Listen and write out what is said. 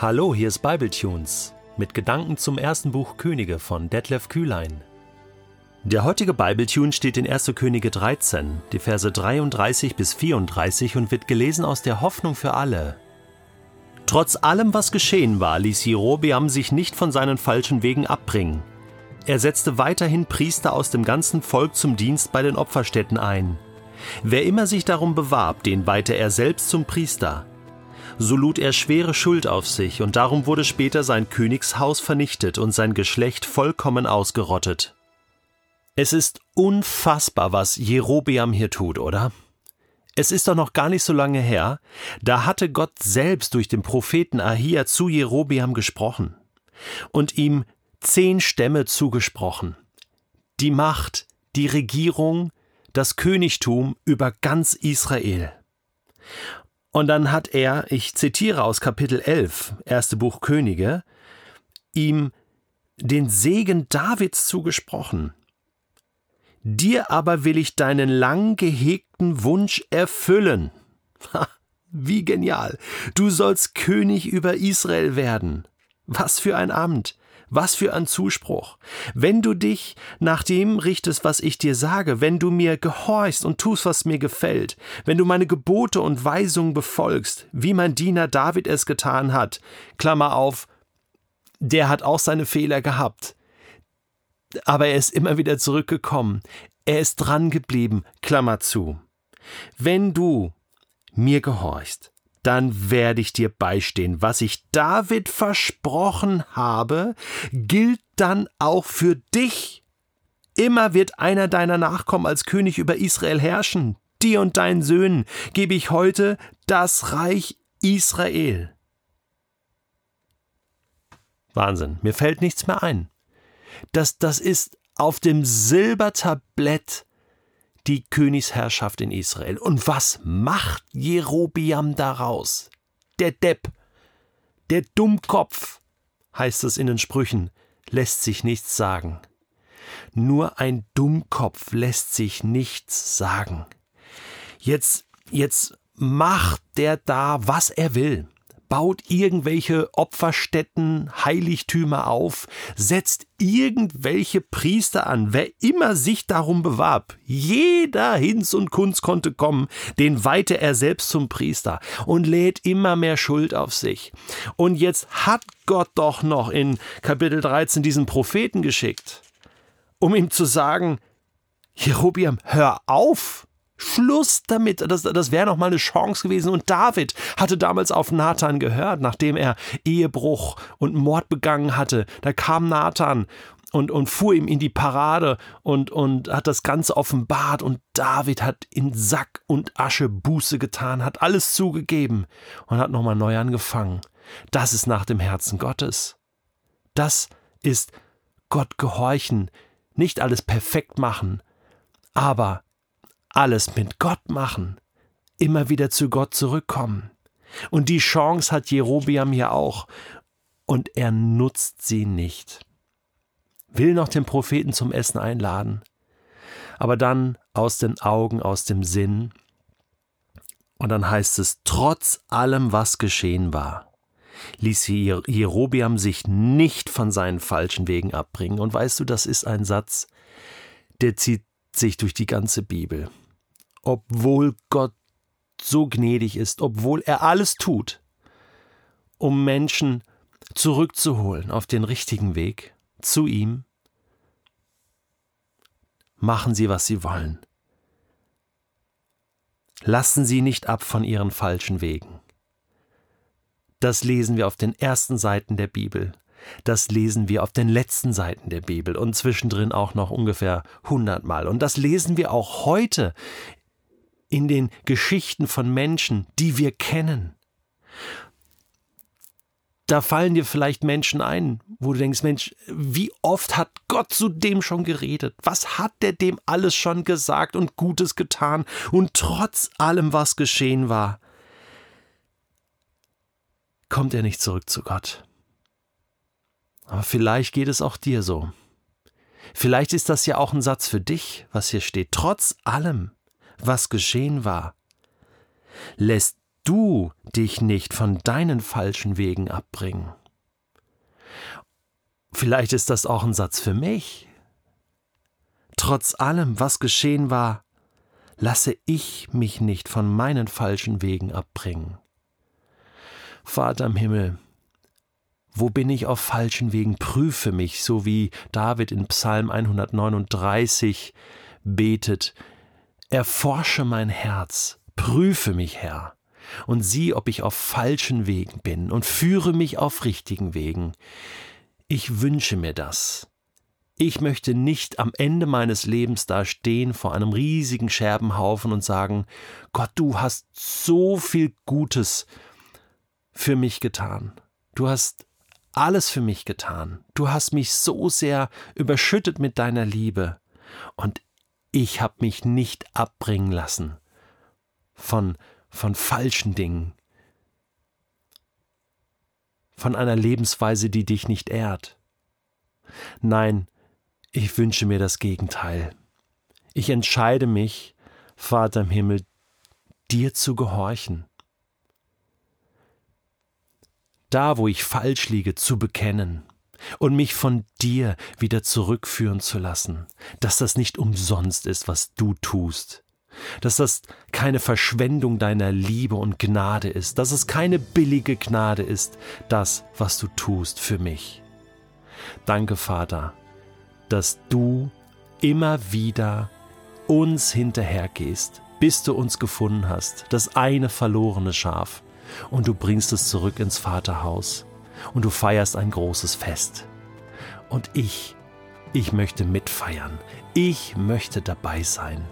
Hallo, hier ist Bibletunes mit Gedanken zum ersten Buch Könige von Detlef Kühlein. Der heutige Bibletune steht in 1. Könige 13, die Verse 33 bis 34 und wird gelesen aus der Hoffnung für alle. Trotz allem, was geschehen war, ließ Jerobeam sich nicht von seinen falschen Wegen abbringen. Er setzte weiterhin Priester aus dem ganzen Volk zum Dienst bei den Opferstätten ein. Wer immer sich darum bewarb, den weihte er selbst zum Priester so lud er schwere Schuld auf sich, und darum wurde später sein Königshaus vernichtet und sein Geschlecht vollkommen ausgerottet. Es ist unfassbar, was Jerobeam hier tut, oder? Es ist doch noch gar nicht so lange her, da hatte Gott selbst durch den Propheten Ahia zu Jerobeam gesprochen und ihm zehn Stämme zugesprochen. Die Macht, die Regierung, das Königtum über ganz Israel. Und dann hat er, ich zitiere aus Kapitel 11, erste Buch Könige, ihm den Segen Davids zugesprochen. Dir aber will ich deinen lang gehegten Wunsch erfüllen. Wie genial. Du sollst König über Israel werden. Was für ein Amt. Was für ein Zuspruch. Wenn du dich nach dem richtest, was ich dir sage, wenn du mir gehorchst und tust, was mir gefällt, wenn du meine Gebote und Weisungen befolgst, wie mein Diener David es getan hat, Klammer auf, der hat auch seine Fehler gehabt. Aber er ist immer wieder zurückgekommen. Er ist dran geblieben, Klammer zu. Wenn du mir gehorchst, dann werde ich dir beistehen. Was ich David versprochen habe, gilt dann auch für dich. Immer wird einer deiner Nachkommen als König über Israel herrschen. Dir und deinen Söhnen gebe ich heute das Reich Israel. Wahnsinn, mir fällt nichts mehr ein. Das, das ist auf dem Silbertablett die Königsherrschaft in Israel. Und was macht Jerobiam daraus? Der Depp, der Dummkopf, heißt es in den Sprüchen, lässt sich nichts sagen. Nur ein Dummkopf lässt sich nichts sagen. Jetzt, jetzt macht der da, was er will baut irgendwelche Opferstätten, Heiligtümer auf, setzt irgendwelche Priester an, wer immer sich darum bewarb. Jeder Hinz und Kunz konnte kommen, den weihte er selbst zum Priester und lädt immer mehr Schuld auf sich. Und jetzt hat Gott doch noch in Kapitel 13 diesen Propheten geschickt, um ihm zu sagen, Jerobiam, hör auf! Schluss damit. Das, das wäre noch mal eine Chance gewesen. Und David hatte damals auf Nathan gehört, nachdem er Ehebruch und Mord begangen hatte. Da kam Nathan und, und fuhr ihm in die Parade und, und hat das Ganze offenbart. Und David hat in Sack und Asche Buße getan, hat alles zugegeben und hat nochmal neu angefangen. Das ist nach dem Herzen Gottes. Das ist Gott gehorchen, nicht alles perfekt machen, aber alles mit Gott machen, immer wieder zu Gott zurückkommen. Und die Chance hat Jerobiam hier auch, und er nutzt sie nicht. Will noch den Propheten zum Essen einladen, aber dann aus den Augen, aus dem Sinn. Und dann heißt es, trotz allem, was geschehen war, ließ Jerobiam sich nicht von seinen falschen Wegen abbringen. Und weißt du, das ist ein Satz, der zieht sich durch die ganze Bibel obwohl Gott so gnädig ist, obwohl er alles tut, um Menschen zurückzuholen auf den richtigen Weg zu ihm, machen sie, was sie wollen. Lassen sie nicht ab von ihren falschen Wegen. Das lesen wir auf den ersten Seiten der Bibel. Das lesen wir auf den letzten Seiten der Bibel und zwischendrin auch noch ungefähr hundertmal. Und das lesen wir auch heute in den Geschichten von Menschen, die wir kennen. Da fallen dir vielleicht Menschen ein, wo du denkst, Mensch, wie oft hat Gott zu dem schon geredet? Was hat der dem alles schon gesagt und Gutes getan? Und trotz allem, was geschehen war, kommt er nicht zurück zu Gott. Aber vielleicht geht es auch dir so. Vielleicht ist das ja auch ein Satz für dich, was hier steht. Trotz allem was geschehen war, lässt du dich nicht von deinen falschen Wegen abbringen. Vielleicht ist das auch ein Satz für mich. Trotz allem, was geschehen war, lasse ich mich nicht von meinen falschen Wegen abbringen. Vater im Himmel, wo bin ich auf falschen Wegen? Prüfe mich, so wie David in Psalm 139 betet. Erforsche mein Herz, prüfe mich, Herr, und sieh, ob ich auf falschen Wegen bin, und führe mich auf richtigen Wegen. Ich wünsche mir das. Ich möchte nicht am Ende meines Lebens da stehen vor einem riesigen Scherbenhaufen und sagen, Gott, du hast so viel Gutes für mich getan. Du hast alles für mich getan. Du hast mich so sehr überschüttet mit deiner Liebe. Und ich habe mich nicht abbringen lassen von, von falschen Dingen, von einer Lebensweise, die dich nicht ehrt. Nein, ich wünsche mir das Gegenteil. Ich entscheide mich, Vater im Himmel, dir zu gehorchen. Da, wo ich falsch liege, zu bekennen und mich von dir wieder zurückführen zu lassen, dass das nicht umsonst ist, was du tust, dass das keine Verschwendung deiner Liebe und Gnade ist, dass es keine billige Gnade ist, das, was du tust für mich. Danke, Vater, dass du immer wieder uns hinterhergehst, bis du uns gefunden hast, das eine verlorene Schaf, und du bringst es zurück ins Vaterhaus und du feierst ein großes Fest. Und ich, ich möchte mitfeiern, ich möchte dabei sein.